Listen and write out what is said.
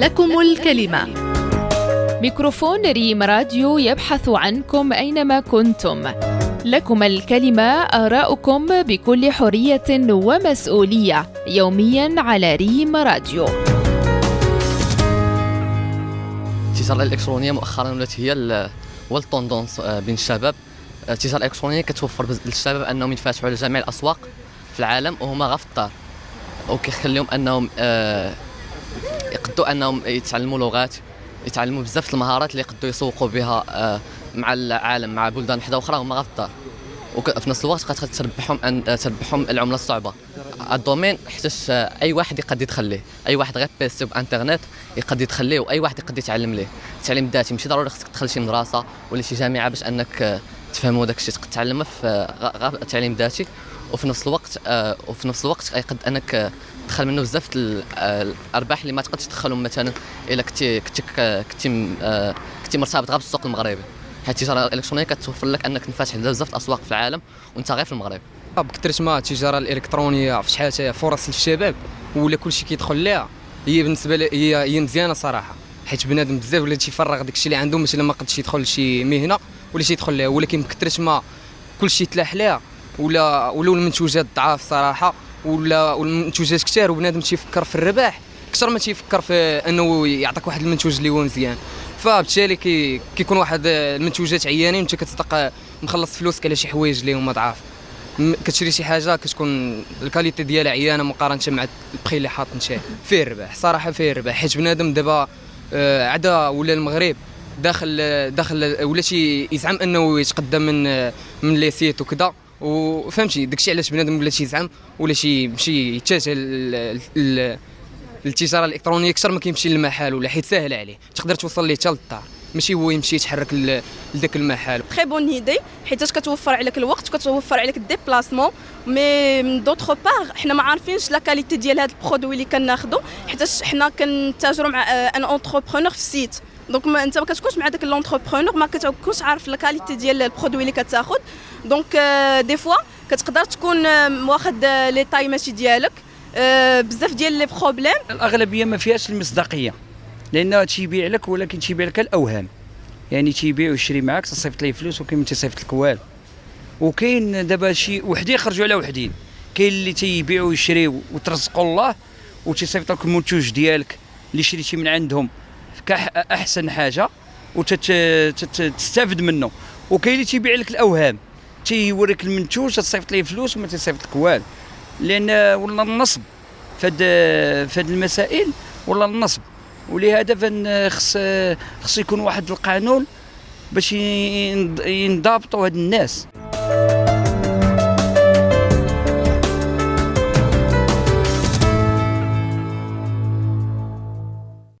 لكم الكلمة. ميكروفون ريم راديو يبحث عنكم أينما كنتم. لكم الكلمة آراؤكم بكل حرية ومسؤولية يوميا على ريم راديو. التجاره الالكترونيه مؤخرا ولات هي ال- هو ال tendance آه، بين الشباب. التجاره الالكترونيه كتوفر للشباب انهم ينفتحوا على جميع الأسواق في العالم وهما غا في الدار وكيخليهم أنهم آه، يقدوا أنهم يتعلموا لغات يتعلموا بزاف المهارات اللي يقدوا يسوقوا بها آه، مع العالم مع بلدان وحدة أخرى هما في الدار وفي نفس الوقت قد تربحهم ان آه، تربحهم العملة الصعبة. الدومين آه، أي واحد يقد يدخل أي واحد غير بيسي بإنترنت يقد يدخل وأي واحد يقد يتعلم ليه. التعليم الذاتي ماشي ضروري خصك تدخل شي مدرسة ولا شي جامعة باش أنك آه، تفهموا داك الشيء تقد تعلمه في آه، غ- غ- تعليم ذاتي. وفي نفس الوقت آه، وفي نفس الوقت يقد أنك آه، تدخل منه بزاف آه، الأرباح اللي ما تقدش تدخلهم مثلا إلا كنتي كنتي كنتي كنتي مرتبط غير بالسوق المغربي. حيت التجارة الإلكترونية كتوفر لك أنك تنفتح على بزاف الأسواق في العالم وأنت غير في المغرب. بكثرة ما التجارة الإلكترونية في شحال فرص للشباب ولا كلشي كيدخل ليها؟ هي بالنسبة لي هي هي مزيانة صراحة حيت بنادم بزاف ولا تيفرغ داك الشيء اللي عنده مثلا ما قدش يدخل لشي مهنة. ولا شي يدخل ليها ولكن بكثرة ما كلشي تلاح ليها. ولا ولاو المنتوجات ضعاف صراحة ولا والمنتوجات كثار وبنادم تيفكر في الربح أكثر ما تيفكر في أنه يعطيك واحد المنتوج اللي هو مزيان. فبالتالي كي كيكون واحد المنتوجات عيانين وأنت كتصدق مخلص فلوسك على شي حوايج اللي هما ضعاف. كتشري شي حاجة كتكون ال qualité ديالها عيانة مقارنة مع البخي اللي حاط أنت. فيه الربح صراحة فيه الربح حيت بنادم دابا آه، عدا ولا المغرب داخل داخل ولا شي يزعم انه يتقدم من آه، من les sites وكذا. وفهمتي داكشي علاش بنادم ولا يزعم ولا شي يمشي يتجه للتجاره الإلكترونية أكثر ما كيمشي للمحل ولا حيت ساهل عليه. تقدر توصل ليه حتى للدار. ماشي هو يمشي يتحرك لذاك المحل très bonne idée حيتاش كتوفر عليك الوقت وكتوفر عليك ال déplacement. mais من d'autre part حنا ما عارفينش la qualité ديال هذا ال produit اللي كناخذو حيتاش حنا كنتاجروا مع un entrepreneur في ال site donc ما انت ما كتكونش مع داك l'entrepreneur ما كتكونش عارف la qualité ديال ال produit اللي كتاخذ donc des fois كتقدر تكون واخد les tailles ماشي ديالك بزاف ديال les problèmes الاغلبيه ما فيهاش المصداقيه لأنه تيبيع لك ولكن تيبيع لك الاوهام يعني تيبيع ويشري معاك تصيفط ليه فلوس وكاين تيصيفط لك والو وكاين دابا شي وحدين خرجوا على وحدين كاين اللي تيبيع ويشري وترزقوا الله وتيصيفط لك المنتوج ديالك اللي شريتي من عندهم كأحسن حاجة وتستافد منه. وكاين اللي تيبيع لك الأوهام. تيوريك المنتوج تصيفط ليه فلوس وما تيصيفط لك والو. لأن ولا النصب فهاد فهاد المسائل ولا النصب. ولهذا فن خص خص يكون واحد القانون باش ين- ينضبطوا هاد الناس.